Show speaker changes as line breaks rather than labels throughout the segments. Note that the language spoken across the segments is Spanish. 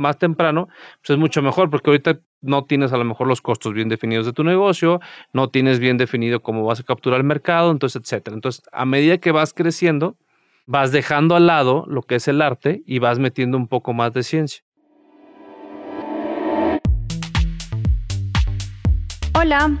más temprano, pues es mucho mejor porque ahorita no tienes a lo mejor los costos bien definidos de tu negocio, no tienes bien definido cómo vas a capturar el mercado, entonces, etcétera. Entonces, a medida que vas creciendo, vas dejando al lado lo que es el arte y vas metiendo un poco más de ciencia.
Hola,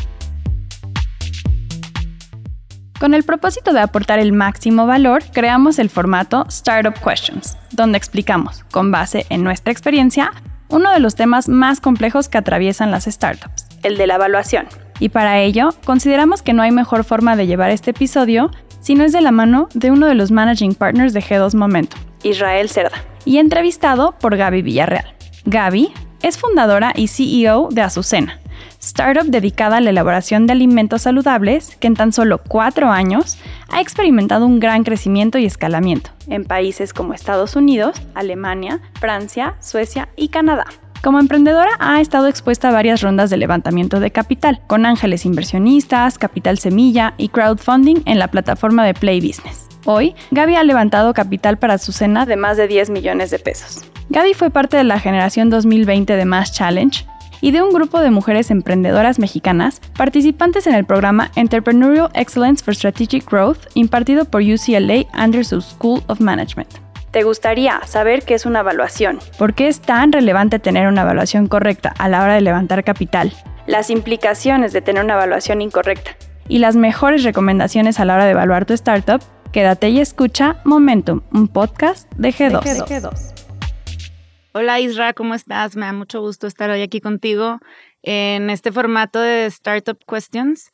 Con el propósito de aportar el máximo valor, creamos el formato Startup Questions, donde explicamos, con base en nuestra experiencia, uno de los temas más complejos que atraviesan las startups, el de la evaluación. Y para ello, consideramos que no hay mejor forma de llevar este episodio si no es de la mano de uno de los managing partners de G2 Momento, Israel Cerda, y entrevistado por Gaby Villarreal. Gaby es fundadora y CEO de Azucena, startup dedicada a la elaboración de alimentos saludables que en tan solo cuatro años ha experimentado un gran crecimiento y escalamiento en países como Estados Unidos, Alemania, Francia, Suecia y Canadá. Como emprendedora ha estado expuesta a varias rondas de levantamiento de capital, con ángeles inversionistas, capital semilla y crowdfunding en la plataforma de Play Business. Hoy, Gaby ha levantado capital para su cena de más de 10 millones de pesos. Gaby fue parte de la generación 2020 de Mass Challenge, y de un grupo de mujeres emprendedoras mexicanas participantes en el programa Entrepreneurial Excellence for Strategic Growth impartido por UCLA Anderson School of Management. ¿Te gustaría saber qué es una evaluación? ¿Por qué es tan relevante tener una evaluación correcta a la hora de levantar capital? Las implicaciones de tener una evaluación incorrecta y las mejores recomendaciones a la hora de evaluar tu startup, quédate y escucha Momentum, un podcast de G2. De G2.
Hola Isra, ¿cómo estás? Me da mucho gusto estar hoy aquí contigo en este formato de Startup Questions,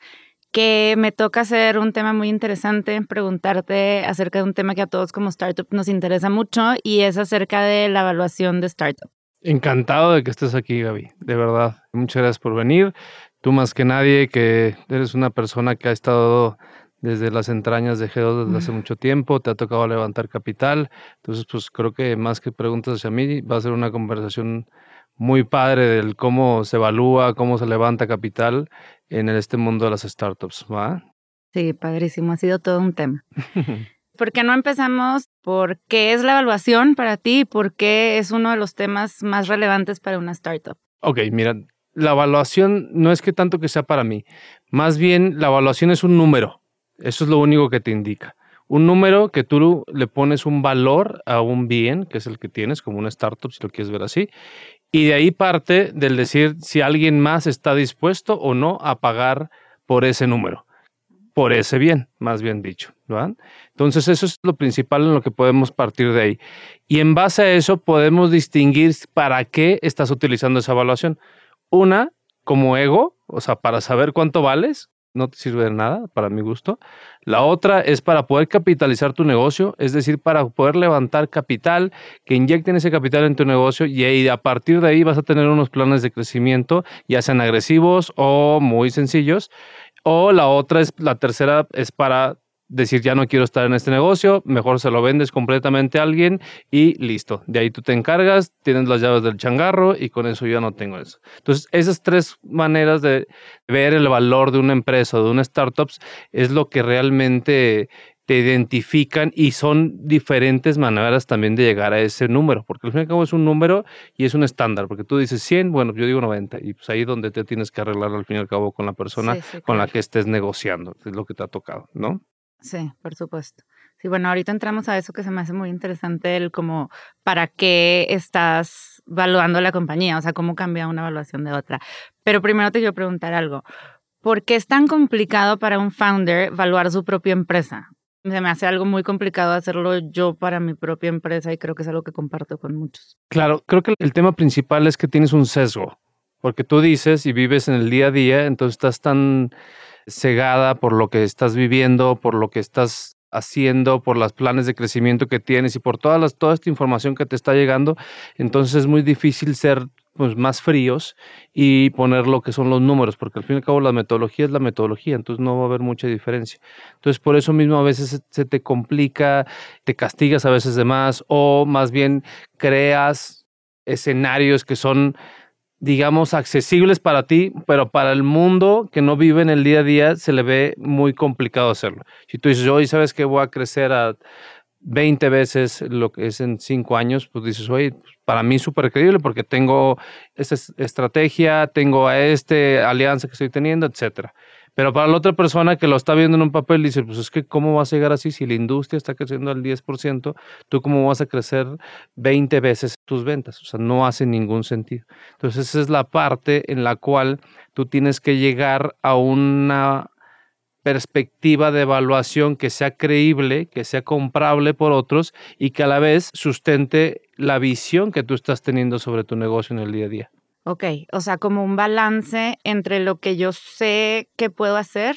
que me toca hacer un tema muy interesante, preguntarte acerca de un tema que a todos como startup nos interesa mucho y es acerca de la evaluación de startup.
Encantado de que estés aquí, Gaby, de verdad. Muchas gracias por venir. Tú más que nadie, que eres una persona que ha estado desde las entrañas de G2 desde hace mucho tiempo, te ha tocado levantar capital, entonces pues creo que más que preguntas hacia mí, va a ser una conversación muy padre del cómo se evalúa, cómo se levanta capital en este mundo de las startups, ¿va?
Sí, padrísimo, ha sido todo un tema. ¿Por qué no empezamos por qué es la evaluación para ti y por qué es uno de los temas más relevantes para una startup?
Ok, mira, la evaluación no es que tanto que sea para mí, más bien la evaluación es un número. Eso es lo único que te indica. Un número que tú le pones un valor a un bien, que es el que tienes, como una startup, si lo quieres ver así, y de ahí parte del decir si alguien más está dispuesto o no a pagar por ese número, por ese bien, más bien dicho. Entonces eso es lo principal en lo que podemos partir de ahí. Y en base a eso podemos distinguir para qué estás utilizando esa evaluación. Una, como ego, o sea, para saber cuánto vales, no te sirve de nada, para mi gusto. La otra es para poder capitalizar tu negocio, es decir, para poder levantar capital, que inyecten ese capital en tu negocio y a partir de ahí vas a tener unos planes de crecimiento, ya sean agresivos o muy sencillos. O la otra es, la tercera es para decir ya no quiero estar en este negocio, mejor se lo vendes completamente a alguien y listo. De ahí tú te encargas, tienes las llaves del changarro y con eso yo no tengo eso. Entonces, esas tres maneras de ver el valor de una empresa o de una startup es lo que realmente te identifican y son diferentes maneras también de llegar a ese número, porque al fin y al cabo es un número y es un estándar, porque tú dices 100, bueno, yo digo 90, y pues ahí es donde te tienes que arreglar al fin y al cabo con la persona con la que estés negociando, es lo que te ha tocado, ¿no?
Sí, por supuesto. Sí, bueno, ahorita entramos a eso que se me hace muy interesante, el como para qué estás evaluando la compañía, o sea, cómo cambia una evaluación de otra. Pero primero te quiero preguntar algo. ¿Por qué es tan complicado para un founder evaluar su propia empresa? Se me hace algo muy complicado hacerlo yo para mi propia empresa y creo que es algo que comparto con muchos.
Claro, creo que el tema principal es que tienes un sesgo, porque tú dices y vives en el día a día, entonces estás tan cegada por lo que estás viviendo, por lo que estás haciendo, por los planes de crecimiento que tienes y por todas las, toda esta información que te está llegando, entonces es muy difícil ser pues, más fríos y poner lo que son los números, porque al fin y al cabo la metodología es la metodología, entonces no va a haber mucha diferencia. Entonces por eso mismo a veces se te complica, te castigas a veces de más o más bien creas escenarios que son digamos, accesibles para ti, pero para el mundo que no vive en el día a día se le ve muy complicado hacerlo. Si tú dices, hoy sabes que voy a crecer a 20 veces lo que es en 5 años, pues dices, oye, para mí súper creíble porque tengo esta estrategia, tengo a este alianza que estoy teniendo, etcétera. Pero para la otra persona que lo está viendo en un papel, dice, pues es que ¿cómo vas a llegar así si la industria está creciendo al 10%? ¿Tú cómo vas a crecer 20 veces tus ventas? O sea, no hace ningún sentido. Entonces esa es la parte en la cual tú tienes que llegar a una perspectiva de evaluación que sea creíble, que sea comprable por otros y que a la vez sustente la visión que tú estás teniendo sobre tu negocio en el día a día.
Ok, o sea, como un balance entre lo que yo sé que puedo hacer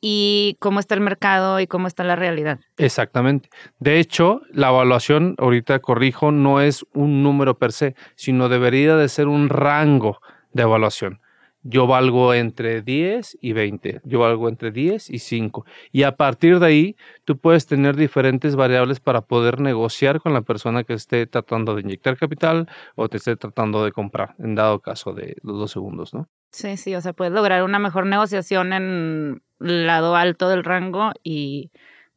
y cómo está el mercado y cómo está la realidad.
Exactamente. De hecho, la evaluación, ahorita corrijo, no es un número per se, sino debería de ser un rango de evaluación yo valgo entre 10 y 20, yo valgo entre 10 y 5. Y a partir de ahí, tú puedes tener diferentes variables para poder negociar con la persona que esté tratando de inyectar capital o te esté tratando de comprar, en dado caso de los dos segundos, ¿no?
Sí, sí, o sea, puedes lograr una mejor negociación en el lado alto del rango y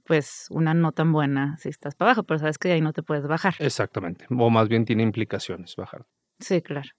pues una no tan buena si estás para abajo, pero sabes que de ahí no te puedes bajar.
Exactamente, o más bien tiene implicaciones bajar.
Sí, claro.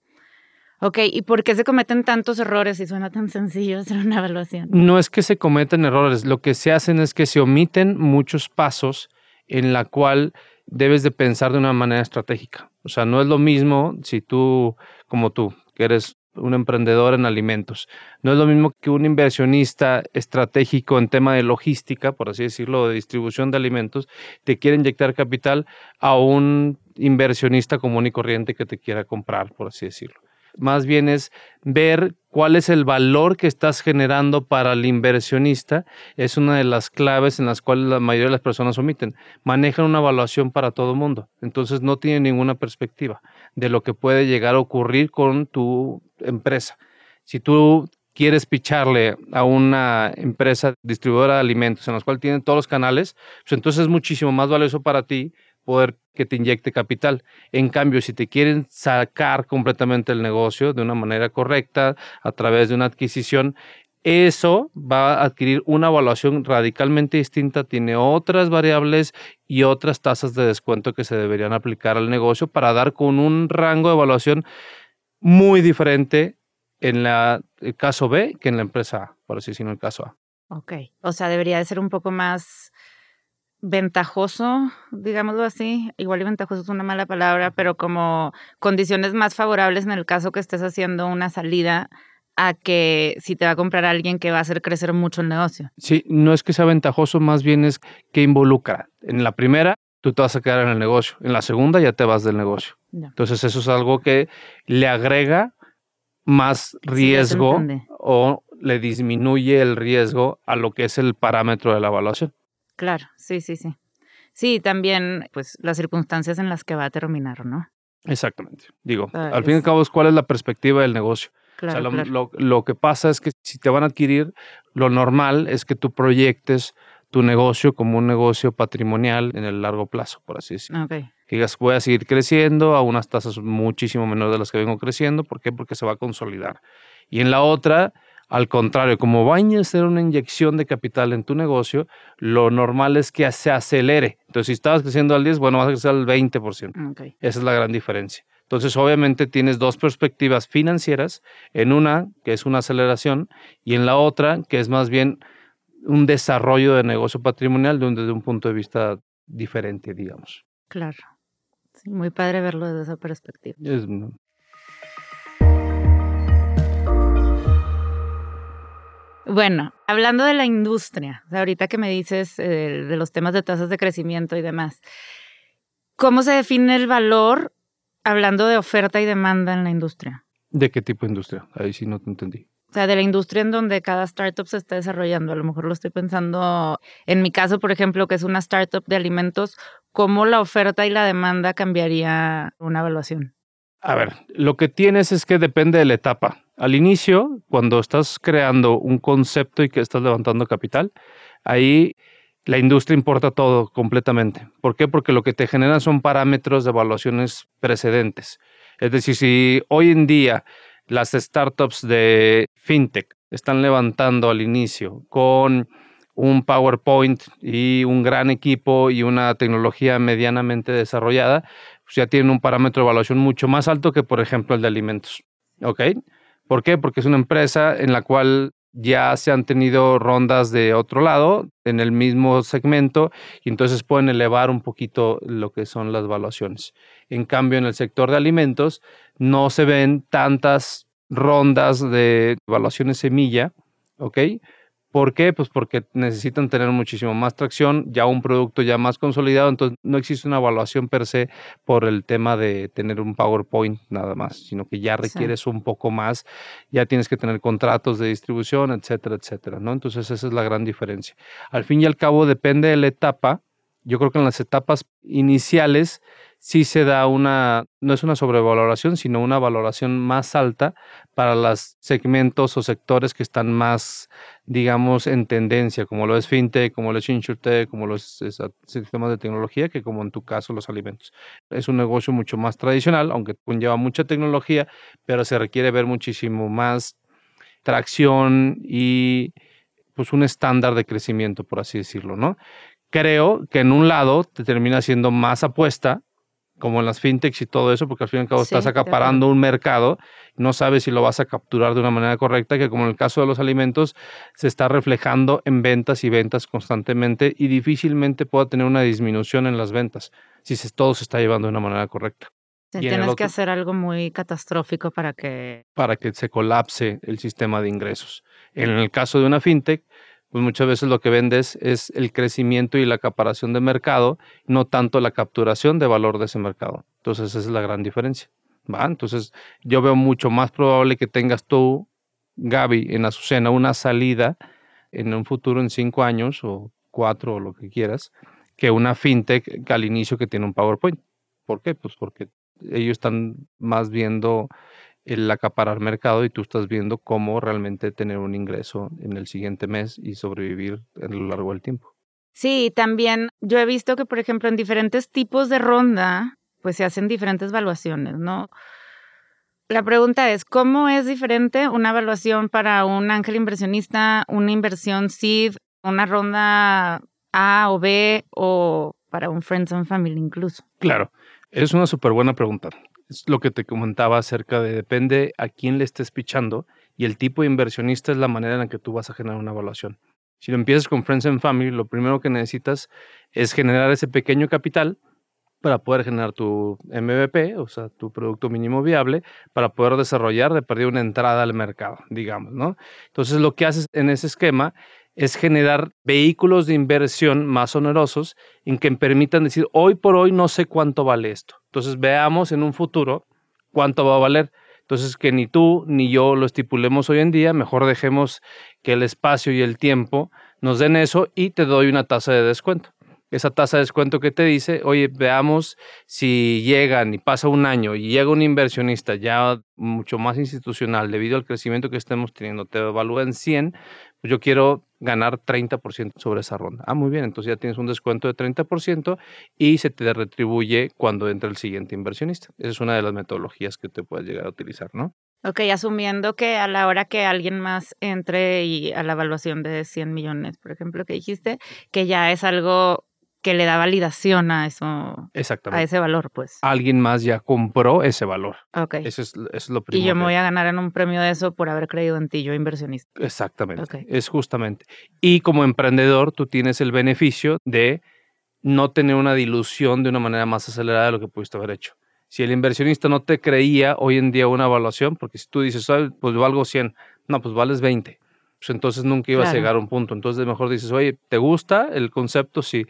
Ok, ¿y por qué se cometen tantos errores si suena tan sencillo hacer una evaluación?
No es que se cometen errores, lo que se hacen es que se omiten muchos pasos en la cual debes de pensar de una manera estratégica. O sea, no es lo mismo si tú, como tú, que eres un emprendedor en alimentos. No es lo mismo que un inversionista estratégico en tema de logística, por así decirlo, de distribución de alimentos, te quiere inyectar capital a un inversionista común y corriente que te quiera comprar, por así decirlo más bien es ver cuál es el valor que estás generando para el inversionista. Es una de las claves en las cuales la mayoría de las personas omiten. Manejan una evaluación para todo mundo, entonces no tienen ninguna perspectiva de lo que puede llegar a ocurrir con tu empresa. Si tú quieres picharle a una empresa distribuidora de alimentos en la cual tienen todos los canales, pues entonces es muchísimo más valioso para ti poder que te inyecte capital. En cambio, si te quieren sacar completamente el negocio de una manera correcta a través de una adquisición, eso va a adquirir una evaluación radicalmente distinta, tiene otras variables y otras tasas de descuento que se deberían aplicar al negocio para dar con un rango de evaluación muy diferente en la, el caso B que en la empresa A, por así decirlo, el caso A.
Ok, o sea, debería de ser un poco más ventajoso, digámoslo así, igual y ventajoso es una mala palabra, pero como condiciones más favorables en el caso que estés haciendo una salida a que si te va a comprar alguien que va a hacer crecer mucho el negocio.
Sí, no es que sea ventajoso, más bien es que involucra. En la primera, tú te vas a quedar en el negocio, en la segunda ya te vas del negocio. Entonces eso es algo que le agrega más riesgo o le disminuye el riesgo a lo que es el parámetro de la evaluación.
Claro, sí, sí, sí. Sí, también, pues, las circunstancias en las que va a terminar, ¿no?
Exactamente. Digo, al fin y al cabo, ¿cuál es la perspectiva del negocio? Claro, o sea, lo, lo, que pasa es que si te van a adquirir, lo normal es que tú proyectes tu negocio como un negocio patrimonial en el largo plazo, por así decirlo.
Okay.
Que digas, voy a seguir creciendo a unas tasas muchísimo menores de las que vengo creciendo. ¿Por qué? Porque se va a consolidar. Y en la otra, al contrario, como va a ser una inyección de capital en tu negocio, lo normal es que se acelere. Entonces, si estabas creciendo al 10, bueno, vas a crecer al 20%. Esa es la gran diferencia. Entonces, obviamente tienes dos perspectivas financieras, en una que es una aceleración y en la otra que es más bien un desarrollo de negocio patrimonial desde un punto de vista diferente, digamos.
Claro. muy padre verlo desde esa perspectiva.
Es,
Bueno, hablando de la industria, ahorita que me dices eh, de los temas de tasas de crecimiento y demás, ¿cómo se define el valor hablando de oferta y demanda en la industria?
¿De qué tipo de industria? Ahí sí no te entendí.
O sea, de la industria en donde cada startup se está desarrollando. A lo mejor lo estoy pensando, en mi caso, por ejemplo, que es una startup de alimentos, ¿cómo la oferta y la demanda cambiaría una evaluación?
A ver, lo que tienes es que depende de la etapa. Al inicio, cuando estás creando un concepto y que estás levantando capital, ahí la industria importa todo completamente. ¿Por qué? Porque lo que te generan son parámetros de evaluaciones precedentes. Es decir, si hoy en día las startups de fintech están levantando al inicio con un PowerPoint y un gran equipo y una tecnología medianamente desarrollada, pues ya tienen un parámetro de evaluación mucho más alto que, por ejemplo, el de alimentos. ¿Ok? ¿Por qué? Porque es una empresa en la cual ya se han tenido rondas de otro lado en el mismo segmento y entonces pueden elevar un poquito lo que son las evaluaciones. En cambio, en el sector de alimentos no se ven tantas rondas de evaluaciones semilla, ¿ok? ¿Por qué? Pues porque necesitan tener muchísimo más tracción, ya un producto ya más consolidado, entonces no existe una evaluación per se por el tema de tener un PowerPoint nada más, sino que ya requieres un poco más, ya tienes que tener contratos de distribución, etcétera, etcétera, ¿no? Entonces esa es la gran diferencia. Al fin y al cabo depende de la etapa, yo creo que en las etapas iniciales sí se da una, no es una sobrevaloración, sino una valoración más alta para los segmentos o sectores que están más, digamos, en tendencia, como lo es FinTech, como lo es InsurTech, como los sistemas de tecnología, que como en tu caso los alimentos. Es un negocio mucho más tradicional, aunque conlleva mucha tecnología, pero se requiere ver muchísimo más tracción y pues un estándar de crecimiento, por así decirlo, ¿no? Creo que en un lado te termina siendo más apuesta como en las fintechs y todo eso, porque al fin y al cabo estás acaparando un mercado, no sabes si lo vas a capturar de una manera correcta, que como en el caso de los alimentos, se está reflejando en ventas y ventas constantemente y difícilmente pueda tener una disminución en las ventas si todo se está llevando de una manera correcta.
tienes que hacer algo muy catastrófico para que...
Para que se colapse el sistema de ingresos. En el caso de una fintech, pues muchas veces lo que vendes es el crecimiento y la acaparación de mercado, no tanto la capturación de valor de ese mercado. Entonces esa es la gran diferencia. ¿va? Entonces yo veo mucho más probable que tengas tú, Gaby, en Azucena una salida en un futuro en cinco años o cuatro o lo que quieras, que una fintech al inicio que tiene un PowerPoint. ¿Por qué? Pues porque ellos están más viendo el acaparar mercado y tú estás viendo cómo realmente tener un ingreso en el siguiente mes y sobrevivir a lo largo del tiempo.
Sí, también yo he visto que, por ejemplo, en diferentes tipos de ronda, pues se hacen diferentes evaluaciones, ¿no? La pregunta es, ¿cómo es diferente una evaluación para un ángel inversionista, una inversión SID, una ronda A o B o para un Friends and Family incluso?
Claro, es una súper buena pregunta es lo que te comentaba acerca de depende a quién le estés pichando y el tipo de inversionista es la manera en la que tú vas a generar una evaluación. Si lo empiezas con Friends and Family, lo primero que necesitas es generar ese pequeño capital para poder generar tu MVP, o sea, tu producto mínimo viable, para poder desarrollar de perder una entrada al mercado, digamos, ¿no? Entonces, lo que haces en ese esquema es generar vehículos de inversión más onerosos en que permitan decir, hoy por hoy no sé cuánto vale esto. Entonces veamos en un futuro cuánto va a valer. Entonces que ni tú ni yo lo estipulemos hoy en día, mejor dejemos que el espacio y el tiempo nos den eso y te doy una tasa de descuento. Esa tasa de descuento que te dice, oye, veamos si llegan y pasa un año y llega un inversionista ya mucho más institucional debido al crecimiento que estemos teniendo, te evalúa en 100, pues yo quiero ganar 30% sobre esa ronda. Ah, muy bien, entonces ya tienes un descuento de 30% y se te retribuye cuando entra el siguiente inversionista. Esa es una de las metodologías que te puedes llegar a utilizar, ¿no?
Ok, asumiendo que a la hora que alguien más entre y a la evaluación de 100 millones, por ejemplo, que dijiste, que ya es algo que le da validación a eso, a ese valor, pues.
Alguien más ya compró ese valor.
Ok.
Eso es, lo primero.
Y yo me voy a ganar en un premio de eso por haber creído en ti, yo inversionista.
Exactamente. Es justamente. Y como emprendedor, tú tienes el beneficio de no tener una dilución de una manera más acelerada de lo que pudiste haber hecho. Si el inversionista no te creía hoy en día una evaluación, porque si tú dices, pues valgo 100, no, pues vales 20 pues entonces nunca ibas a llegar a un punto. Entonces mejor dices, oye, ¿te gusta el concepto? Sí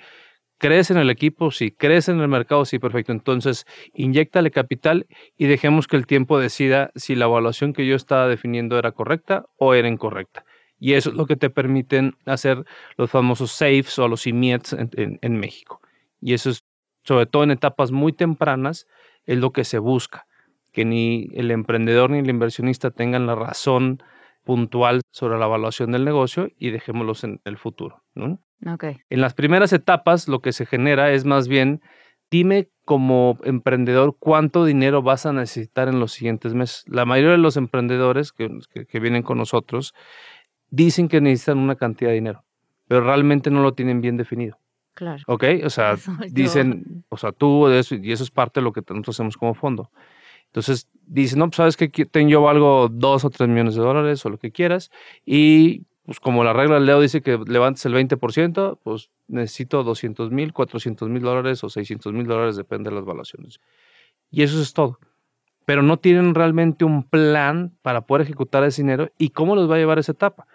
crees en el equipo, si crees en el mercado, sí, perfecto. Entonces, inyectale capital y dejemos que el tiempo decida si la evaluación que yo estaba definiendo era correcta o era incorrecta. Y eso es lo que te permiten hacer los famosos SAFEs o los IMIETs en, en México. Y eso es, sobre todo en etapas muy tempranas, es lo que se busca. que ni el emprendedor ni el inversionista tengan la razón puntual sobre la evaluación del negocio y dejémoslos en el futuro. ¿no? En las primeras etapas lo que se genera es más bien, dime como emprendedor cuánto dinero vas a necesitar en los siguientes meses. La mayoría de los emprendedores que, que vienen con nosotros dicen que necesitan una cantidad de dinero, pero realmente no lo tienen bien definido.
Claro.
¿Ok? O sea, dicen, o sea, tú, eso, y eso es parte de lo que nosotros hacemos como fondo. Entonces, dicen, no, pues sabes que tengo yo algo dos o tres millones de dólares o lo que quieras, y pues como la regla del Leo dice que levantes el 20%, pues necesito 200 mil, 400 mil dólares o 600 mil dólares, depende de las valuaciones. Y eso es todo. Pero no tienen realmente un plan para poder ejecutar ese dinero y cómo los va a llevar esa etapa.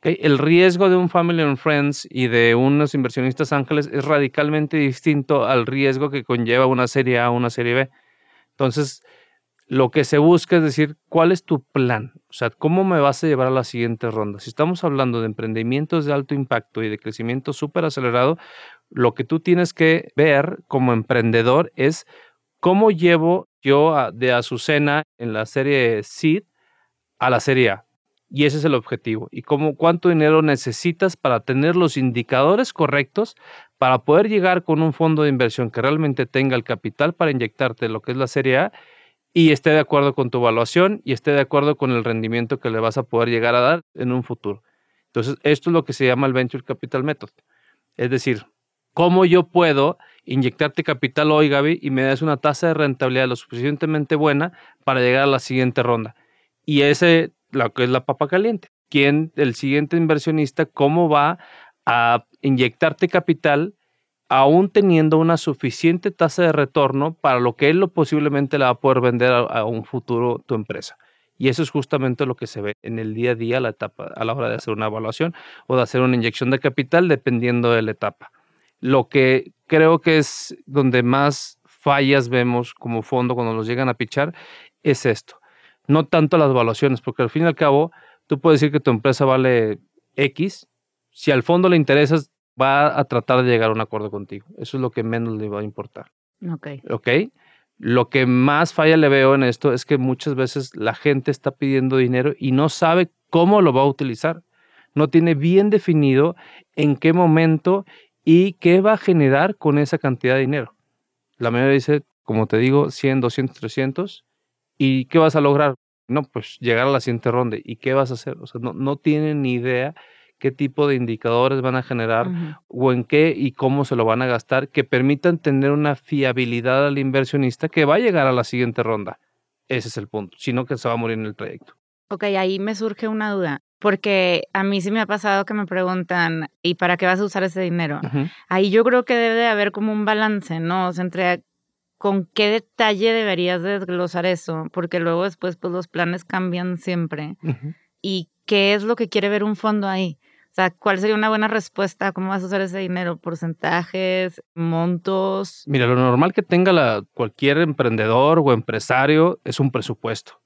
El riesgo de un Family and Friends y de unos inversionistas ángeles es radicalmente distinto al riesgo que conlleva una serie A o una serie B. Entonces, lo que se busca es decir, ¿cuál es tu plan? O sea, ¿cómo me vas a llevar a la siguiente ronda? Si estamos hablando de emprendimientos de alto impacto y de crecimiento súper acelerado, lo que tú tienes que ver como emprendedor es cómo llevo yo de Azucena en la serie Seed a la serie A. Y ese es el objetivo. Y cómo, cuánto dinero necesitas para tener los indicadores correctos para poder llegar con un fondo de inversión que realmente tenga el capital para inyectarte lo que es la serie A y esté de acuerdo con tu evaluación y esté de acuerdo con el rendimiento que le vas a poder llegar a dar en un futuro. Entonces, esto es lo que se llama el Venture Capital Method. Es decir, cómo yo puedo inyectarte capital hoy, Gaby, y me das una tasa de rentabilidad lo suficientemente buena para llegar a la siguiente ronda. Y ese lo que es la papa caliente. ¿Quién, el siguiente inversionista, cómo va a inyectarte capital aún teniendo una suficiente tasa de retorno para lo que él lo posiblemente le va a poder vender a, un futuro tu empresa? Y eso es justamente lo que se ve en el día a día, la etapa, a la hora de hacer una evaluación o de hacer una inyección de capital, dependiendo de la etapa. Lo que creo que es donde más fallas vemos como fondo cuando nos llegan a pichar es esto no tanto las evaluaciones, porque al fin y al cabo tú puedes decir que tu empresa vale X, si al fondo le interesas, va a tratar de llegar a un acuerdo contigo. Eso es lo que menos le va a importar.
Ok.
Ok. Lo que más falla le veo en esto es que muchas veces la gente está pidiendo dinero y no sabe cómo lo va a utilizar. No tiene bien definido en qué momento y qué va a generar con esa cantidad de dinero. La mayoría dice, como te digo, 100, 200, 300 ¿Y qué vas a lograr? No, pues llegar a la siguiente ronda. ¿Y qué vas a hacer? O sea, no, no tienen ni idea qué tipo de indicadores van a generar o en qué y cómo se lo van a gastar que permitan tener una fiabilidad al inversionista que va a llegar a la siguiente ronda. Ese es el punto, sino que se va a morir en el trayecto.
Ok, ahí me surge una duda, porque a mí sí me ha pasado que me preguntan, ¿y para qué vas a usar ese dinero? Ahí yo creo que debe de haber como un balance, ¿no? O sea, entre con qué detalle deberías desglosar eso, porque luego después pues los planes cambian siempre. ¿Y qué es lo que quiere ver un fondo ahí? O sea, ¿cuál sería una buena respuesta? ¿Cómo vas a usar ese dinero? ¿Porcentajes? ¿Montos?
Mira, lo normal que tenga la, cualquier emprendedor o empresario es un presupuesto.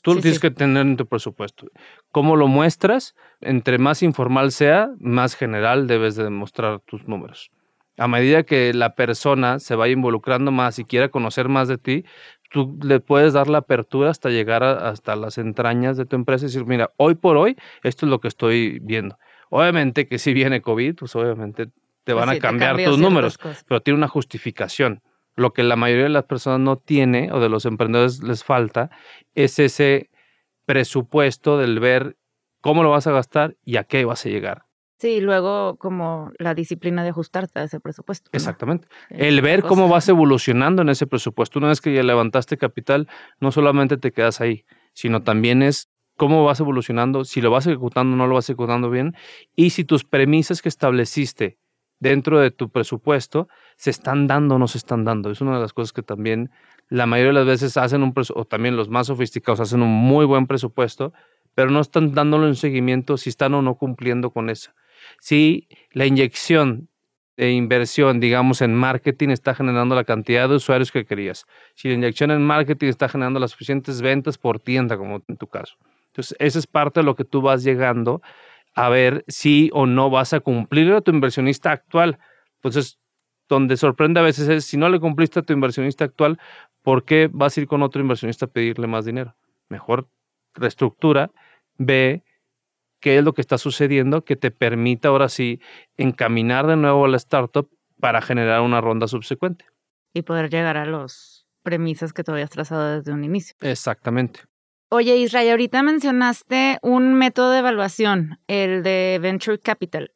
Tú lo tienes que tener en tu presupuesto. ¿Cómo lo muestras? Entre más informal sea, más general debes de mostrar tus números a medida que la persona se vaya involucrando más y quiera conocer más de ti, tú le puedes dar la apertura hasta llegar hasta las entrañas de tu empresa y decir, mira, hoy por hoy esto es lo que estoy viendo. Obviamente que si viene COVID, pues obviamente te van a cambiar tus números, pero tiene una justificación. Lo que la mayoría de las personas no tiene o de los emprendedores les falta es ese presupuesto del ver cómo lo vas a gastar y a qué vas a llegar.
Sí, luego como la disciplina de ajustarte a ese presupuesto.
Exactamente. El ver cómo vas evolucionando en ese presupuesto. Una vez que ya levantaste capital, no solamente te quedas ahí, sino también es cómo vas evolucionando, si lo vas ejecutando o no lo vas ejecutando bien, y si tus premisas que estableciste dentro de tu presupuesto se están dando o no se están dando. Es una de las cosas que también la mayoría de las veces hacen un presupuesto, o también los más sofisticados hacen un muy buen presupuesto, pero no están dándole un seguimiento si están o no cumpliendo con eso si la inyección de inversión, digamos, en marketing está generando la cantidad de usuarios que querías. Si la inyección en marketing está generando las suficientes ventas por tienda, como en tu caso. Entonces, esa es parte de lo que tú vas llegando a ver si o no vas a cumplir a tu inversionista actual. Entonces, donde sorprende a veces es, si no le cumpliste a tu inversionista actual, ¿por qué vas a ir con otro inversionista a pedirle más dinero? Mejor reestructura, ve qué es lo que está sucediendo que te permita ahora sí encaminar de nuevo a la startup para generar una ronda subsecuente.
Y poder llegar a las premisas que tú habías trazado desde un inicio.
Exactamente.
Oye, Israel, ahorita mencionaste un método de evaluación, el de Venture Capital,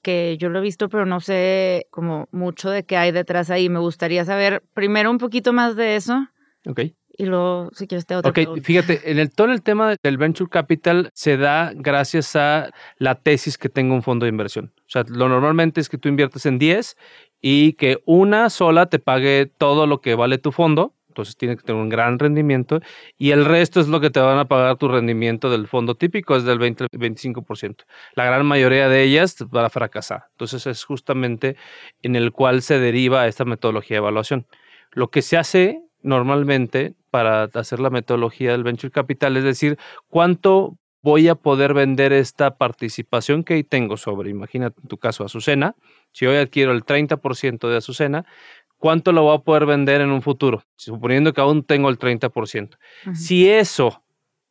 que yo lo he visto, pero no sé como mucho de qué hay detrás ahí. Me gustaría saber primero un poquito más de eso.
Ok.
Y luego, si quieres, te otra
Ok, fíjate, en el, todo el tema del venture capital se da gracias a la tesis que tenga un fondo de inversión. O sea, lo normalmente es que tú inviertes en 10 y que una sola te pague todo lo que vale tu fondo. Entonces tiene que tener un gran rendimiento y el resto es lo que te van a pagar tu rendimiento del fondo típico, es del 20-25%. La gran mayoría de ellas van a fracasar. Entonces es justamente en el cual se deriva esta metodología de evaluación. Lo que se hace normalmente para hacer la metodología del venture capital, es decir, cuánto voy a poder vender esta participación que tengo sobre, imagínate en tu caso, Azucena. Si hoy adquiero el 30% de Azucena, ¿cuánto lo voy a poder vender en un futuro? Suponiendo que aún tengo el 30%. Si eso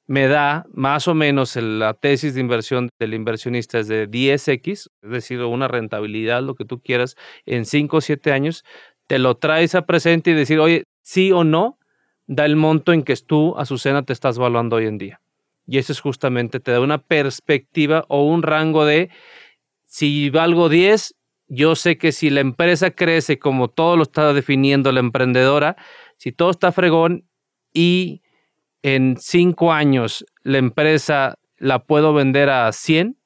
me da más o menos la tesis de inversión del inversionista es de 10x, es decir, una rentabilidad, lo que tú quieras, en 5 o 7 años, te lo traes a presente y decir, oye, sí o no, da el monto en que tú, Azucena, te estás valuando hoy en día. Y eso es justamente, te da una perspectiva o un rango de, si valgo 10, yo sé que si la empresa crece como todo lo está definiendo la emprendedora, si todo está fregón y en 5 años la empresa la puedo vender a 100,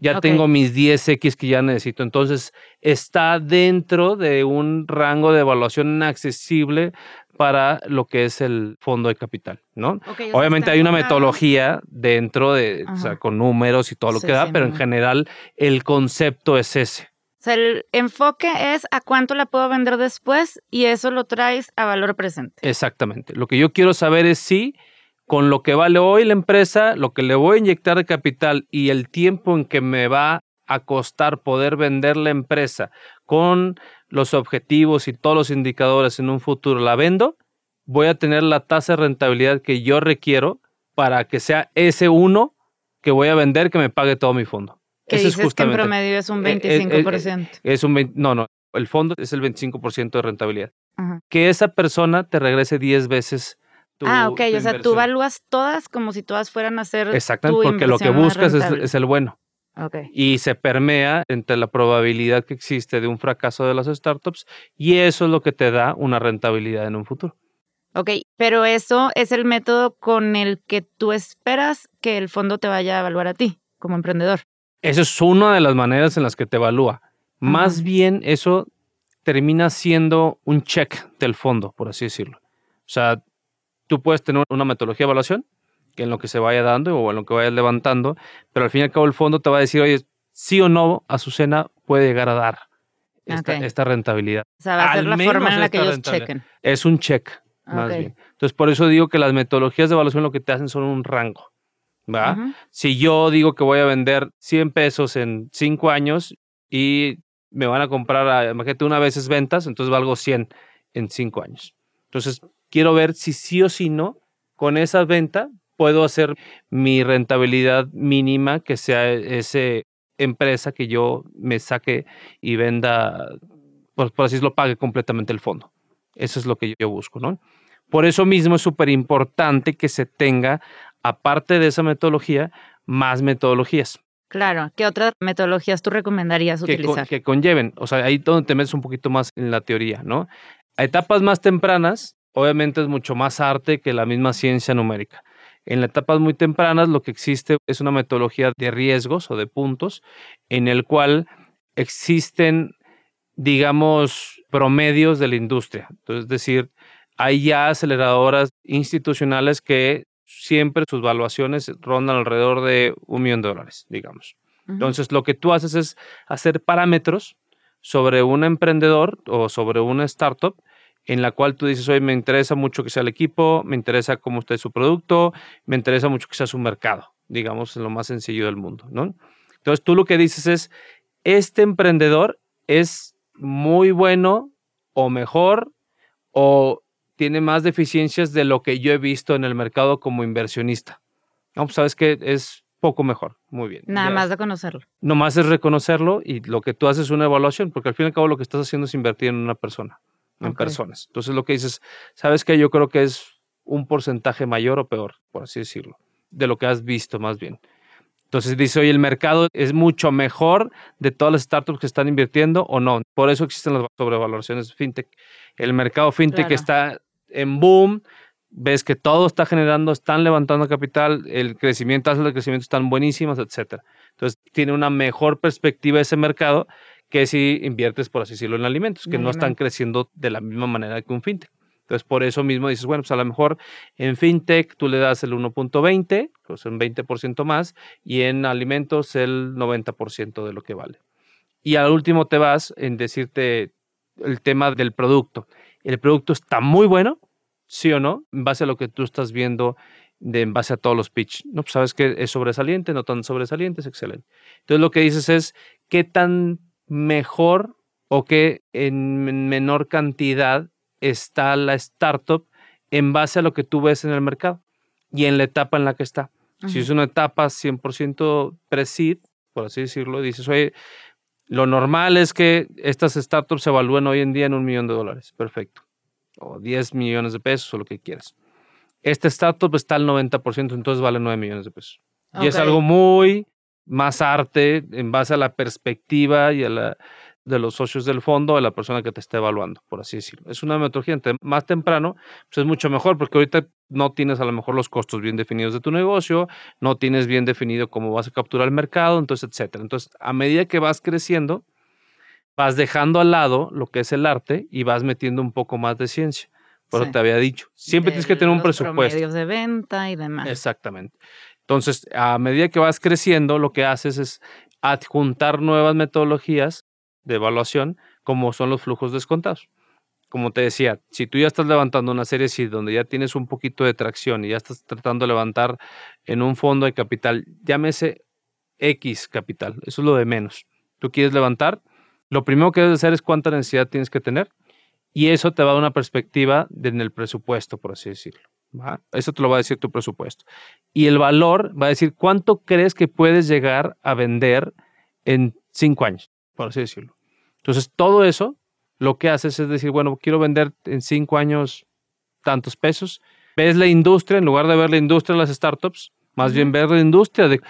ya tengo mis 10X que ya necesito. Entonces, está dentro de un rango de evaluación accesible para lo que es el fondo de capital, ¿no? Obviamente hay una metodología dentro de, o sea, con números y todo lo que da, pero en general el concepto es ese.
O sea, el enfoque es a cuánto la puedo vender después y eso lo traes a valor presente.
Exactamente. Lo que yo quiero saber es si con lo que vale hoy la empresa, lo que le voy a inyectar de capital y el tiempo en que me va a costar poder vender la empresa con los objetivos y todos los indicadores en un futuro la vendo, voy a tener la tasa de rentabilidad que yo requiero para que sea ese uno que voy a vender que me pague todo mi fondo.
Que dices es justamente, que en promedio es un 25%.
Eh, eh, eh, es, un no, no, el fondo es el 25% de rentabilidad. Que esa persona te regrese 10 veces
ah, ok, o sea, tú evalúas todas como si todas fueran a ser.
Exactamente, porque lo que buscas es, el bueno. Okay. Y se permea entre la probabilidad que existe de un fracaso de las startups y eso es lo que te da una rentabilidad en un futuro.
Ok, pero eso es el método con el que tú esperas que el fondo te vaya a evaluar a ti como emprendedor.
Eso es una de las maneras en las que te evalúa. Más bien eso termina siendo un check del fondo, por así decirlo. O sea, tú puedes tener una metodología de evaluación, que en lo que se vaya dando o en lo que vayas levantando, pero al fin y al cabo el fondo te va a decir, oye, sí o no, Azucena puede llegar a dar esta, rentabilidad.
O sea, va a ser la forma en la que ellos chequen.
Es un check, más bien. Entonces, por eso digo que las metodologías de evaluación lo que te hacen son un rango. ¿Va? Si yo digo que voy a vender 100 pesos en 5 años y me van a comprar, imagínate, una vez es ventas, entonces valgo 100 en 5 años. Entonces, quiero ver si sí o si no, con esa venta puedo hacer mi rentabilidad mínima, que sea esa empresa que yo me saque y venda, por, por así decirlo, pague completamente el fondo. Eso es lo que yo busco, ¿no? Por eso mismo es súper importante que se tenga, aparte de esa metodología, más metodologías.
Claro, ¿qué otras metodologías tú recomendarías utilizar?
que conlleven, o sea, ahí donde te metes un poquito más en la teoría, ¿no? A etapas más tempranas, obviamente es mucho más arte que la misma ciencia numérica. En las etapas muy tempranas lo que existe es una metodología de riesgos o de puntos en el cual existen, digamos, promedios de la industria. Entonces, es decir, hay ya aceleradoras institucionales que siempre sus valuaciones rondan alrededor de un millón de dólares, digamos. Entonces, lo que tú haces es hacer parámetros sobre un emprendedor o sobre una startup en la cual tú dices, oye, me interesa mucho que sea el equipo, me interesa cómo esté su producto, me interesa mucho que sea su mercado, digamos, en lo más sencillo del mundo, ¿no? Entonces tú lo que dices es, este emprendedor es muy bueno o mejor o tiene más deficiencias de lo que yo he visto en el mercado como inversionista. No, pues sabes que es poco mejor. Muy bien.
Nada
Ya.
más de conocerlo.
Nomás es reconocerlo y lo que tú haces es una evaluación, porque al fin y al cabo lo que estás haciendo es invertir en una persona, en personas. Entonces lo que dices, sabes que yo creo que es un porcentaje mayor o peor, por así decirlo, de lo que has visto más bien. Entonces dice, oye, el mercado es mucho mejor de todas las startups que están invirtiendo o no. Por eso existen las sobrevaloraciones fintech. El mercado fintech
Claro.
está en boom, ves que todo está generando, están levantando capital, el crecimiento, tasas de crecimiento están buenísimas, etcétera. Entonces tiene una mejor perspectiva ese mercado que si inviertes, por así decirlo, en alimentos, que no están creciendo de la misma manera que un fintech. Entonces, por eso mismo dices, bueno, pues a lo mejor en fintech tú le das el 1.20, pues un 20% más, y en alimentos el 90% de lo que vale. Y al último te vas en decirte el tema del producto. El producto está muy bueno, sí o no, en base a lo que tú estás viendo, de, en base a todos los pitch. No, pues sabes que es sobresaliente, no tan sobresaliente, es excelente. Entonces lo que dices es qué tan mejor o qué en menor cantidad está la startup en base a lo que tú ves en el mercado y en la etapa en la que está. Si es una etapa 100% pre-seed, por así decirlo, dices, oye, lo normal es que estas startups se evalúen hoy en día en un millón de dólares. Perfecto. O 10 millones de pesos o lo que quieras. Esta startup está al 90%, entonces vale 9 millones de pesos. Y es algo muy más arte en base a la perspectiva y a la de los socios del fondo, de la persona que te está evaluando, por así decirlo. Es una metodología entre más temprano, pues es mucho mejor, porque ahorita no tienes a lo mejor los costos bien definidos de tu negocio, no tienes bien definido cómo vas a capturar el mercado, entonces, etcétera. Entonces, a medida que vas creciendo, vas dejando al lado lo que es el arte y vas metiendo un poco más de ciencia. Por eso te había dicho, siempre tienes que tener un presupuesto.
promedios de venta y demás.
Exactamente. Entonces, a medida que vas creciendo, lo que haces es adjuntar nuevas metodologías de evaluación, como son los flujos descontados. Como te decía, si tú ya estás levantando una serie así, donde ya tienes un poquito de tracción y ya estás tratando de levantar en un fondo de capital, llámese X capital, eso es lo de menos. Tú quieres levantar, lo primero que debes hacer es cuánta necesidad tienes que tener y eso te va a dar una perspectiva en el presupuesto, por así decirlo. ¿va? Eso te lo va a decir tu presupuesto. Y el valor va a decir cuánto crees que puedes llegar a vender en cinco años, por así decirlo. Entonces, todo eso lo que haces es decir, bueno, quiero vender en cinco años tantos pesos. Ves la industria, en lugar de ver la industria de las startups, más bien ver la industria de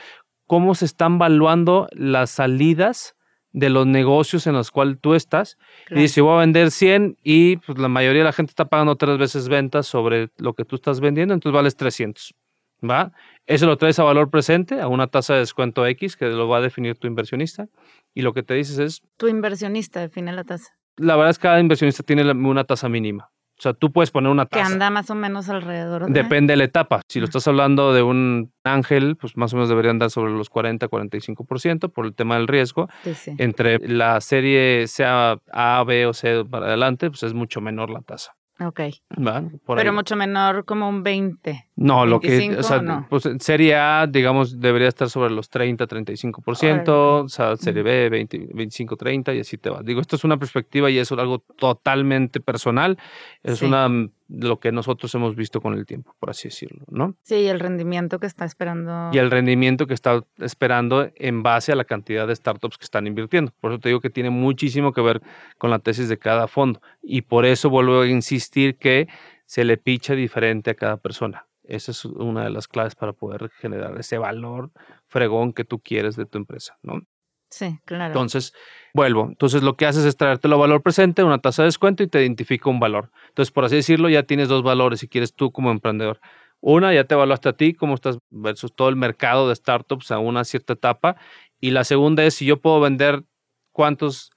cómo se están valuando las salidas de los negocios en los cuales tú estás
Claro.
y dice, voy a vender 100 y pues, la mayoría de la gente está pagando tres veces ventas sobre lo que tú estás vendiendo, entonces vales 300. ¿Va? Eso lo traes a valor presente, a una tasa de descuento X que lo va a definir tu inversionista. Y lo que te dices es,
Tu inversionista define la tasa.
la verdad es que cada inversionista tiene una tasa mínima. O sea, tú puedes poner una
Que
tasa.
anda más o menos alrededor de.
Depende de la etapa. Si lo estás hablando de un ángel, pues más o menos deberían andar sobre los 40, 45% por el tema del riesgo.
Sí, sí.
Entre la serie sea A, B o C para adelante, pues es mucho menor la tasa.
Ok.
¿va? Por
Pero
ahí.
mucho menor, como un 20.
No, lo que,
25
o sea,
no.
pues serie A, digamos, debería estar sobre los 30, 35%,
Órale.
o sea, serie B, 20, 25, 30 y así te va. Digo, esto es una perspectiva y es algo totalmente personal, es
Sí.
una mm, lo que nosotros hemos visto con el tiempo, por así decirlo, ¿no?
Sí, el rendimiento que está esperando.
Y el rendimiento que está esperando en base a la cantidad de startups que están invirtiendo. Por eso te digo que tiene muchísimo que ver con la tesis de cada fondo. Y por eso vuelvo a insistir que se le picha diferente a cada persona. Esa es una de las claves para poder generar ese valor fregón que tú quieres de tu empresa, ¿no?
Sí, claro.
Entonces, vuelvo. Entonces, lo que haces es traértelo valor presente, una tasa de descuento y te identifica un valor. Entonces, por así decirlo, ya tienes dos valores si quieres tú como emprendedor. Una, ya te evaluaste a ti, cómo estás versus todo el mercado de startups a una cierta etapa. Y la segunda es si yo puedo vender cuántos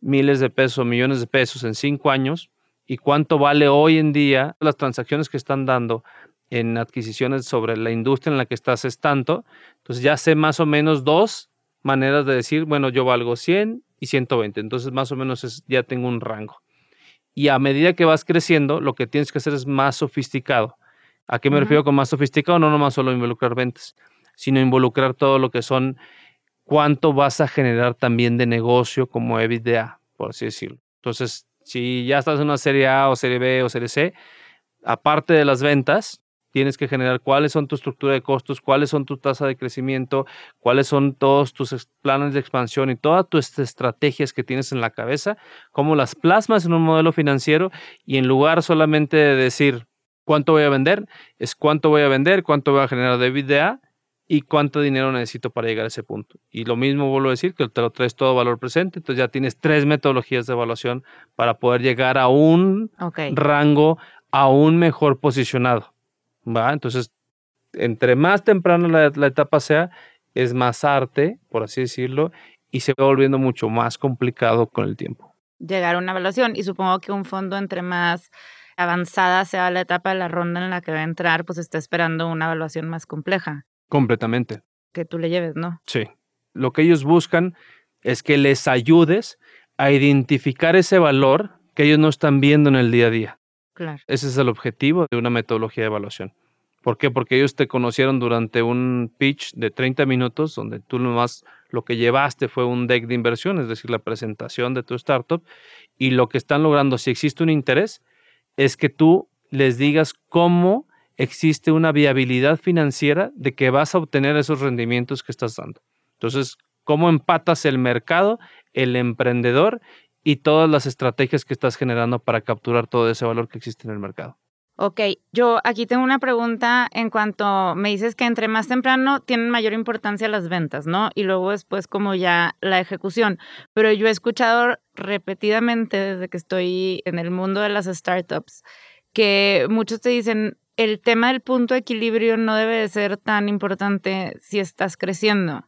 miles de pesos o millones de pesos en cinco años y cuánto vale hoy en día las transacciones que están dando en adquisiciones sobre la industria en la que estás es tanto. Entonces ya sé más o menos dos maneras de decir, bueno, yo valgo 100 y 120. Entonces más o menos es- ya tengo un rango. Y a medida que vas creciendo, lo que tienes que hacer es más sofisticado. ¿A qué me refiero con más sofisticado? No nomás solo involucrar ventas, sino involucrar todo lo que son cuánto vas a generar también de negocio como EBITDA, por así decirlo. Entonces, si ya estás en una serie A o serie B o serie C, aparte de las ventas, tienes que generar cuáles son tu estructura de costos, cuáles son tu tasa de crecimiento, cuáles son todos tus planes de expansión y todas tus estrategias que tienes en la cabeza, cómo las plasmas en un modelo financiero y en lugar solamente de decir cuánto voy a vender, es cuánto voy a vender, cuánto voy a generar de EBITDA y cuánto dinero necesito para llegar a ese punto. Y lo mismo vuelvo a decir, que te lo traes todo valor presente, entonces ya tienes tres metodologías de evaluación para poder llegar a un rango aún mejor posicionado. ¿Va? Entonces, entre más temprano la, la etapa sea, es más arte, por así decirlo, y se va volviendo mucho más complicado con el tiempo.
Llegar a una evaluación y supongo que un fondo entre más avanzada sea la etapa de la ronda en la que va a entrar, pues está esperando una evaluación más compleja.
Completamente.
Que tú le lleves, ¿no?
Sí. Lo que ellos buscan es que les ayudes a identificar ese valor que ellos no están viendo en el día a día. Ese es el objetivo de una metodología de evaluación. ¿Por qué? Porque ellos te conocieron durante un pitch de 30 minutos donde tú nomás lo que llevaste fue un deck de inversión, es decir, la presentación de tu startup, y lo que están logrando, si existe un interés, es que tú les digas cómo existe una viabilidad financiera de que vas a obtener esos rendimientos que estás dando. Entonces, ¿cómo empatas el mercado, el emprendedor y todas las estrategias que estás generando para capturar todo ese valor que existe en el mercado?
Ok, yo aquí tengo una pregunta en cuanto me dices que entre más temprano tienen mayor importancia las ventas, ¿no? Y luego después como ya la ejecución. Pero yo he escuchado repetidamente desde que estoy en el mundo de las startups que muchos te dicen, el tema del punto de equilibrio no debe de ser tan importante si estás creciendo.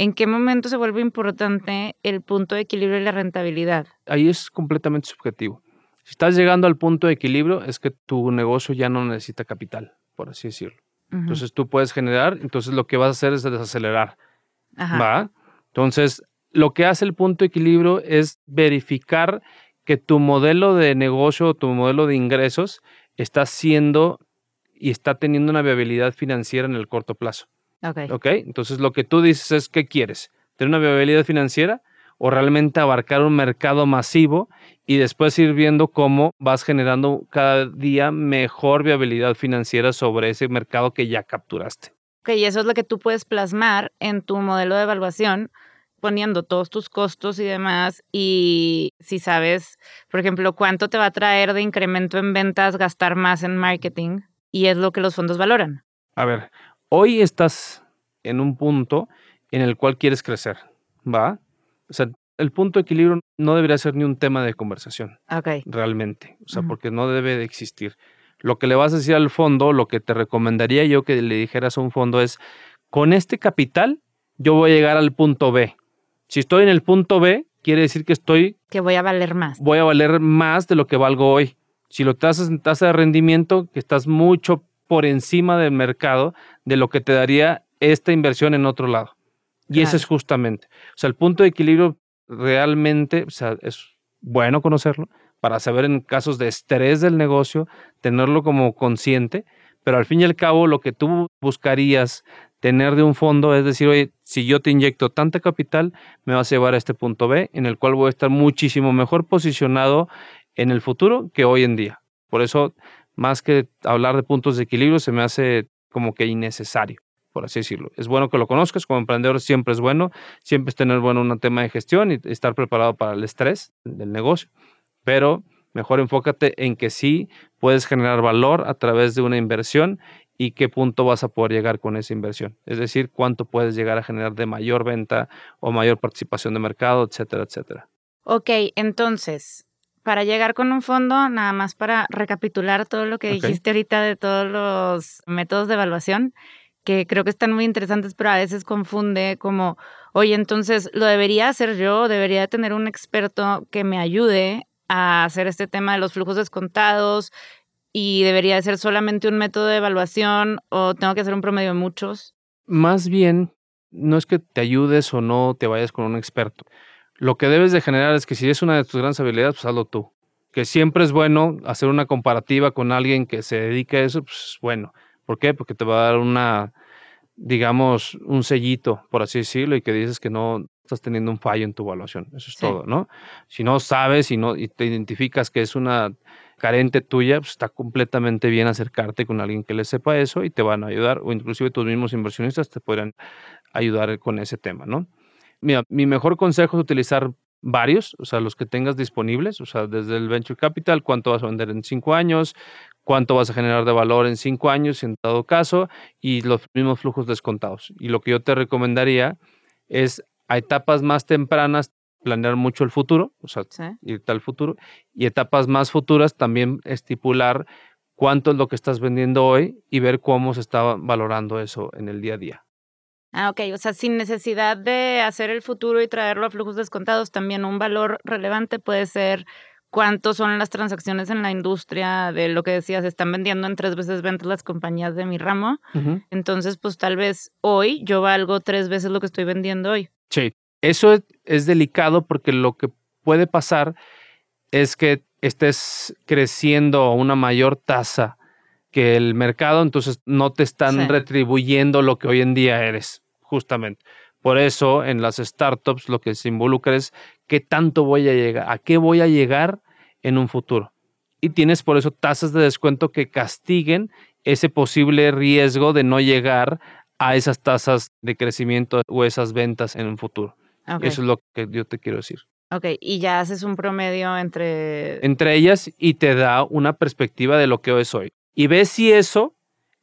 ¿En qué momento se vuelve importante el punto de equilibrio y la rentabilidad?
Ahí es completamente subjetivo. Si estás llegando al punto de equilibrio, es que tu negocio ya no necesita capital, por así decirlo. Entonces tú puedes generar, entonces lo que vas a hacer es desacelerar. ¿Va? Entonces, lo que hace el punto de equilibrio es verificar que tu modelo de negocio o tu modelo de ingresos está siendo y está teniendo una viabilidad financiera en el corto plazo.
Ok.
Ok, entonces lo que tú dices es, ¿qué quieres? ¿Tener una viabilidad financiera o realmente abarcar un mercado masivo y después ir viendo cómo vas generando cada día mejor viabilidad financiera sobre ese mercado que ya capturaste?
Ok, y eso es lo que tú puedes plasmar en tu modelo de evaluación poniendo todos tus costos y demás y si sabes, por ejemplo, cuánto te va a traer de incremento en ventas gastar más en marketing y es lo que los fondos valoran.
A ver, hoy estás en un punto en el cual quieres crecer, ¿va? O sea, el punto de equilibrio no debería ser ni un tema de conversación.
Ok.
Realmente, o sea, porque no debe de existir. Lo que le vas a decir al fondo, lo que te recomendaría yo que le dijeras a un fondo es, con este capital yo voy a llegar al punto B. Si estoy en el punto B, quiere decir que estoy...
Que voy a valer más.
Voy a valer más de lo que valgo hoy. Si lo tasas en tasa de rendimiento, que estás mucho por encima del mercado de lo que te daría esta inversión en otro lado. Y ese es justamente. O sea, el punto de equilibrio realmente, o sea, es bueno conocerlo para saber en casos de estrés del negocio, tenerlo como consciente, pero al fin y al cabo lo que tú buscarías tener de un fondo es decir, oye, si yo te inyecto tanta capital, me vas a llevar a este punto B en el cual voy a estar muchísimo mejor posicionado en el futuro que hoy en día. Por eso, más que hablar de puntos de equilibrio, se me hace como que innecesario, por así decirlo. Es bueno que lo conozcas, como emprendedor siempre es bueno, siempre es tener bueno un tema de gestión y estar preparado para el estrés del negocio, pero mejor enfócate en que sí puedes generar valor a través de una inversión y qué punto vas a poder llegar con esa inversión. Es decir, cuánto puedes llegar a generar de mayor venta o mayor participación de mercado, etcétera, etcétera.
Ok, entonces, para llegar con un fondo, nada más para recapitular todo lo que dijiste ahorita de todos los métodos de evaluación, que creo que están muy interesantes, pero a veces confunde como, oye, entonces, ¿lo debería hacer yo? ¿Debería tener un experto que me ayude a hacer este tema de los flujos descontados? ¿Y debería ser solamente un método de evaluación o tengo que hacer un promedio de muchos?
Más bien, no es que te ayudes o no te vayas con un experto lo que debes de generar es que si es una de tus grandes habilidades, pues hazlo tú. Que siempre es bueno hacer una comparativa con alguien que se dedique a eso, pues bueno. ¿Por qué? Porque te va a dar una digamos, un sellito, por así decirlo, y que dices que no estás teniendo un fallo en tu evaluación. Eso es
Sí.
todo, ¿no? Si no sabes y, no, y te identificas que es una carente tuya, pues está completamente bien acercarte con alguien que le sepa eso y te van a ayudar, o inclusive tus mismos inversionistas te podrán ayudar con ese tema, ¿no? Mira, mi mejor consejo es utilizar varios, o sea, los que tengas disponibles, o sea, desde el venture capital, cuánto vas a vender en cinco años, cuánto vas a generar de valor en cinco años, en dado caso, y los mismos flujos descontados. Y lo que yo te recomendaría es a etapas más tempranas planear mucho el futuro, o sea,
Sí.
irte al futuro, y etapas más futuras también estipular cuánto es lo que estás vendiendo hoy y ver cómo se está valorando eso en el día a día.
Ah, ok. O sea, sin necesidad de hacer el futuro y traerlo a flujos descontados, también un valor relevante puede ser cuántos son las transacciones en la industria de lo que decías, están vendiendo en tres veces ventas las compañías de mi ramo. Entonces, pues tal vez hoy yo valgo tres veces lo que estoy vendiendo hoy.
Sí, eso es, es delicado porque lo que puede pasar es que estés creciendo a una mayor tasa que el mercado, entonces no te están
Sí.
retribuyendo lo que hoy en día eres, justamente. Por eso en las startups lo que se involucra es qué tanto voy a llegar, a qué voy a llegar en un futuro. Y tienes por eso tasas de descuento que castiguen ese posible riesgo de no llegar a esas tasas de crecimiento o esas ventas en un futuro.
Ok.
Eso es lo que yo te quiero decir.
Ok, y ya haces un promedio entre...
Entre ellas y te da una perspectiva de lo que es hoy. Y ves si eso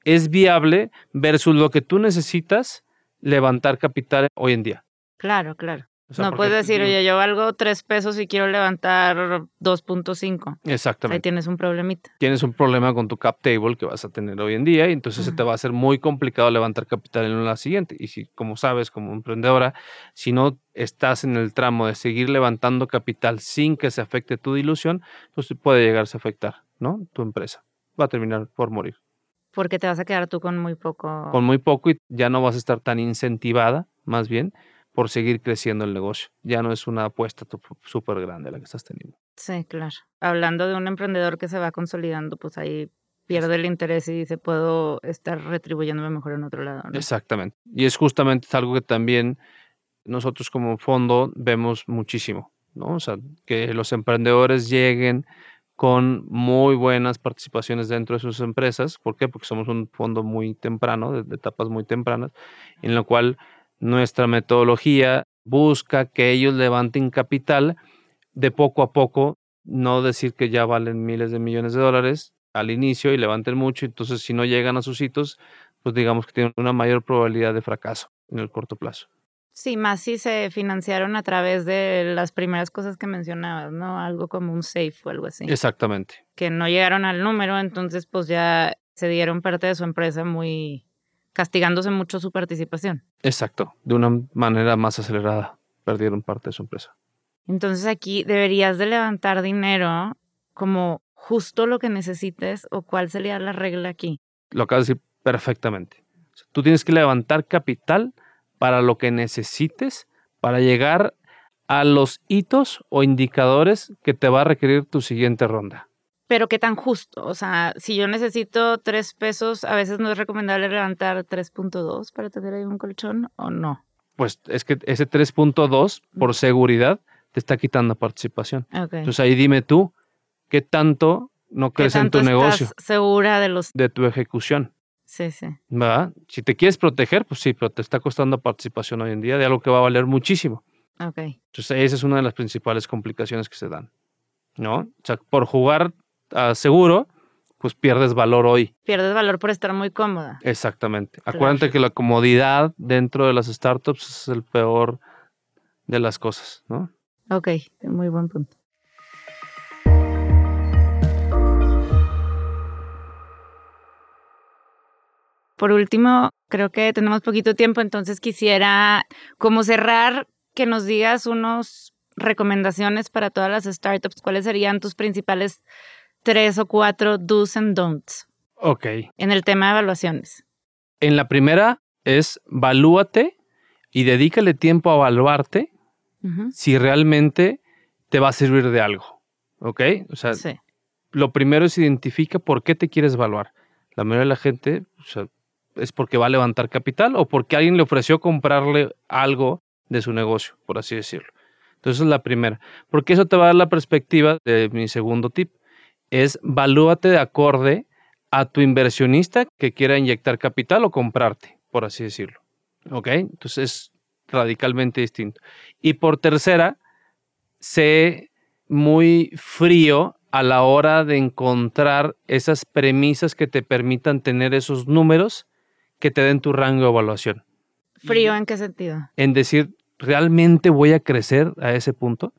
es viable versus lo que tú necesitas levantar capital hoy en día.
Claro, claro.
O sea,
no
porque
puedes decir, oye, yo valgo tres pesos y quiero levantar 2.5. Ahí
Exactamente.
tienes un problemita.
Tienes un problema con tu cap table que vas a tener hoy en día y entonces se te va a hacer muy complicado levantar capital en la siguiente. Y si, como sabes, como emprendedora, si no estás en el tramo de seguir levantando capital sin que se afecte tu dilución, pues puede llegarse a afectar, ¿no? Tu empresa. Va a terminar por morir.
Porque te vas a quedar tú con muy poco.
con muy poco y ya no vas a estar tan incentivada, más bien, por seguir creciendo el negocio. Ya no es una apuesta súper grande la que estás teniendo.
Sí, claro. Hablando de un emprendedor que se va consolidando, pues ahí pierde el interés y dice, puedo estar retribuyéndome mejor en otro lado. ¿no?
Exactamente. Y es justamente algo que también nosotros como fondo vemos muchísimo, ¿no? O sea, que los emprendedores lleguen con muy buenas participaciones dentro de sus empresas. ¿Por qué? Porque somos un fondo muy temprano, de, etapas muy tempranas, en lo cual nuestra metodología busca que ellos levanten capital de poco a poco, no decir que ya valen miles de millones de dólares al inicio y levanten mucho, entonces si no llegan a sus hitos, pues digamos que tienen una mayor probabilidad de fracaso en el corto plazo.
Sí, más si se financiaron a través de las primeras cosas que mencionabas, ¿no? Algo como un safe o algo así.
Exactamente.
Que no llegaron al número, entonces pues ya se dieron parte de su empresa muy castigándose mucho su participación.
Exacto. De una manera más acelerada perdieron parte de su empresa.
Entonces aquí deberías de levantar dinero como justo lo que necesites o cuál sería la regla aquí.
Lo acabas de decir perfectamente. Tú tienes que levantar capital para lo que necesites para llegar a los hitos o indicadores que te va a requerir tu siguiente ronda.
Pero qué tan justo. O sea, si yo necesito tres pesos, a veces no es recomendable levantar 3.2 para tener ahí un colchón o no.
Pues es que ese 3.2 por seguridad te está quitando participación. Entonces ahí dime tú, ¿qué tanto no
¿Qué
crees en tu negocio,
segura de los...
de tu ejecución?
Sí, sí.
¿verdad? Si te quieres proteger, pues sí, pero te está costando participación hoy en día de algo que va a valer muchísimo.
Ok.
Entonces, esa es una de las principales complicaciones que se dan, ¿no? O sea, por jugar a seguro, pues pierdes valor hoy.
Pierdes valor por estar muy cómoda.
Exactamente.
Claro.
Acuérdate que la comodidad dentro de las startups es el peor de las cosas, ¿no?
Ok, muy buen punto. Por último, creo que tenemos poquito tiempo, entonces quisiera como cerrar que nos digas unas recomendaciones para todas las startups. ¿Cuáles serían tus principales tres o cuatro do's and don'ts
Ok.
en el tema de evaluaciones?
En la primera es valúate y dedícale tiempo a evaluarte si realmente te va a servir de algo. ¿Ok? O sea,
Sí.
lo primero es identifica por qué te quieres evaluar. La mayoría de la gente o sea, es porque va a levantar capital o porque alguien le ofreció comprarle algo de su negocio, por así decirlo. Entonces, es la primera. Porque eso te va a dar la perspectiva de mi segundo tip. Es valúate de acorde a tu inversionista que quiera inyectar capital o comprarte, por así decirlo. ¿Ok? Entonces es radicalmente distinto. Y por tercera, sé muy frío a la hora de encontrar esas premisas que te permitan tener esos números que te den tu rango de evaluación.
¿Frío en qué sentido?
En decir, ¿realmente voy a crecer a ese punto?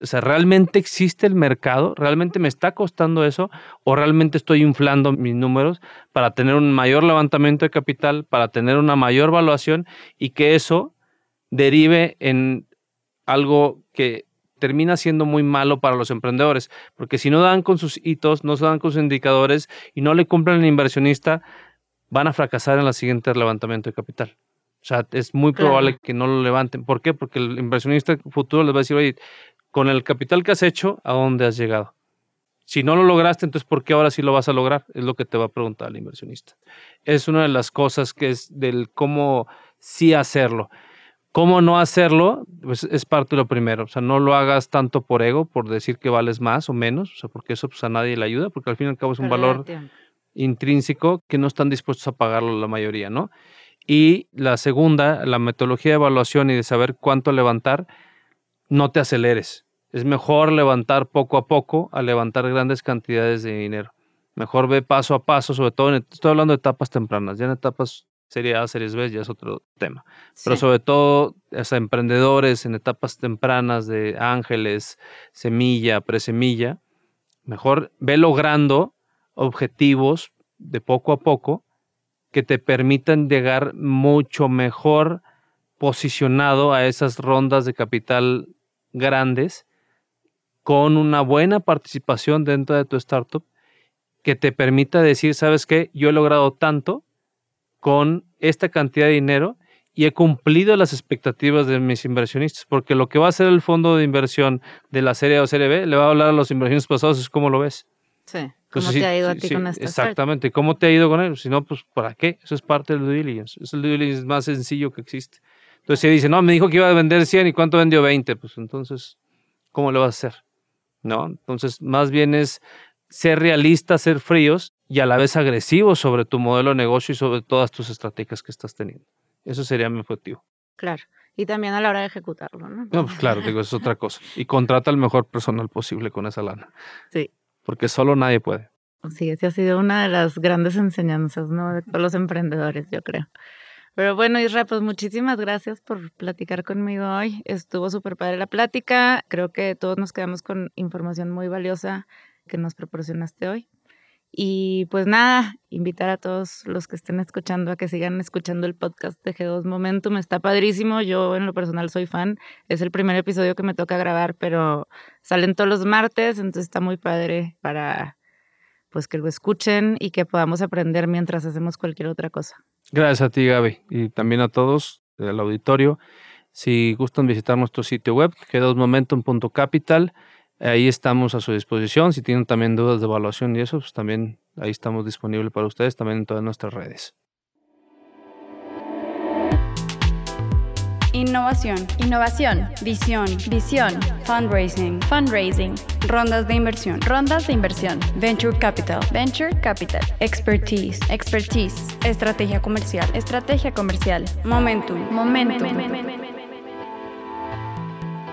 O sea, ¿realmente existe el mercado? ¿Realmente me está costando eso? ¿O realmente estoy inflando mis números para tener un mayor levantamiento de capital, para tener una mayor valuación y que eso derive en algo que termina siendo muy malo para los emprendedores? Porque si no dan con sus hitos, no se dan con sus indicadores y no le cumplen al inversionista, van a fracasar en el siguiente levantamiento de capital. O sea, es muy probable que no lo levanten. ¿Por qué? Porque el inversionista futuro les va a decir, oye, con el capital que has hecho, ¿a dónde has llegado? Si no lo lograste, entonces ¿por qué ahora sí lo vas a lograr? Es lo que te va a preguntar el inversionista. Es una de las cosas que es del cómo sí hacerlo. ¿Cómo no hacerlo? Pues es parte de lo primero. O sea, no lo hagas tanto por ego, por decir que vales más o menos, o sea, porque eso pues, a nadie le ayuda, porque al fin y al cabo es un valor intrínseco que no están dispuestos a pagarlo la mayoría, ¿no? Y la segunda, la metodología de evaluación y de saber cuánto levantar, no te aceleres. Es mejor levantar poco a poco a levantar grandes cantidades de dinero. Mejor ve paso a paso, sobre todo, en, estoy hablando de etapas tempranas, ya en etapas serie A, series B ya es otro tema. Pero sobre todo, emprendedores en etapas tempranas de ángeles, semilla, presemilla, mejor ve logrando objetivos de poco a poco que te permitan llegar mucho mejor posicionado a esas rondas de capital grandes con una buena participación dentro de tu startup que te permita decir, sabes qué, yo he logrado tanto con esta cantidad de dinero y he cumplido las expectativas de mis inversionistas, porque lo que va a hacer el fondo de inversión de la serie A o serie B le va a hablar a los inversionistas pasados, es cómo lo ves.
Sí. ¿Cómo te ha ido a ti con esta
Exactamente. ¿Cómo te ha ido con él? Si no, pues ¿para qué? Eso es parte del due diligence. Es el due diligence más sencillo que existe. Entonces, si dice, no, me dijo que iba a vender 100 y cuánto vendió 20, pues entonces, ¿cómo le vas a hacer? ¿No? Entonces, más bien es ser realista, ser fríos y a la vez agresivos sobre tu modelo de negocio y sobre todas tus estrategias que estás teniendo. Eso sería mi objetivo.
Claro. Y también a la hora de ejecutarlo, ¿no?
no pues claro, digo, es otra cosa. Y contrata al mejor personal posible con esa lana.
Sí.
Porque solo nadie puede.
Sí, esa ha sido una de las grandes enseñanzas, ¿no? De todos los emprendedores, yo creo. Pero bueno, Isra, pues muchísimas gracias por platicar conmigo hoy. Estuvo súper padre la plática. Creo que todos nos quedamos con información muy valiosa que nos proporcionaste hoy. Y pues nada, invitar a todos los que estén escuchando a que sigan escuchando el podcast de G2 Momentum. Está padrísimo. Yo en lo personal soy fan. Es el primer episodio que me toca grabar, pero salen todos los martes, entonces está muy padre para pues que lo escuchen y que podamos aprender mientras hacemos cualquier otra cosa.
Gracias a ti, Gaby, y también a todos del auditorio. Si gustan visitar nuestro sitio web, g2momentum.capital, ahí estamos a su disposición. Si tienen también dudas de evaluación y eso, pues también ahí estamos disponibles para ustedes, también en todas nuestras redes.
Innovación. Innovación. Visión. Visión. Fundraising. Fundraising. Rondas de inversión. Rondas de inversión. Venture Capital. Venture Capital. Expertise. Expertise. Estrategia comercial. Estrategia comercial. Momentum. Momentum.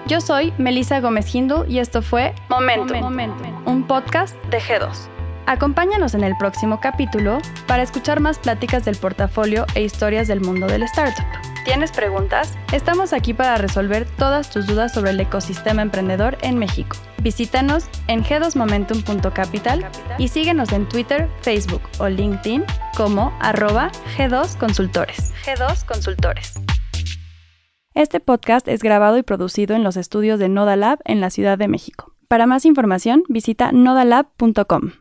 Yo soy Melissa Gómez Hindu y esto fue Momentum, un podcast de G2. Acompáñanos en el próximo capítulo para escuchar más pláticas del portafolio e historias del mundo del startup. ¿Tienes preguntas? Estamos aquí para resolver todas tus dudas sobre el ecosistema emprendedor en México. Visítanos en g2momentum.capital y síguenos en Twitter, Facebook o LinkedIn como arroba G2 Consultores. G2 Consultores. Este podcast es grabado y producido en los estudios de Nodalab en la Ciudad de México. Para más información, visita nodalab.com.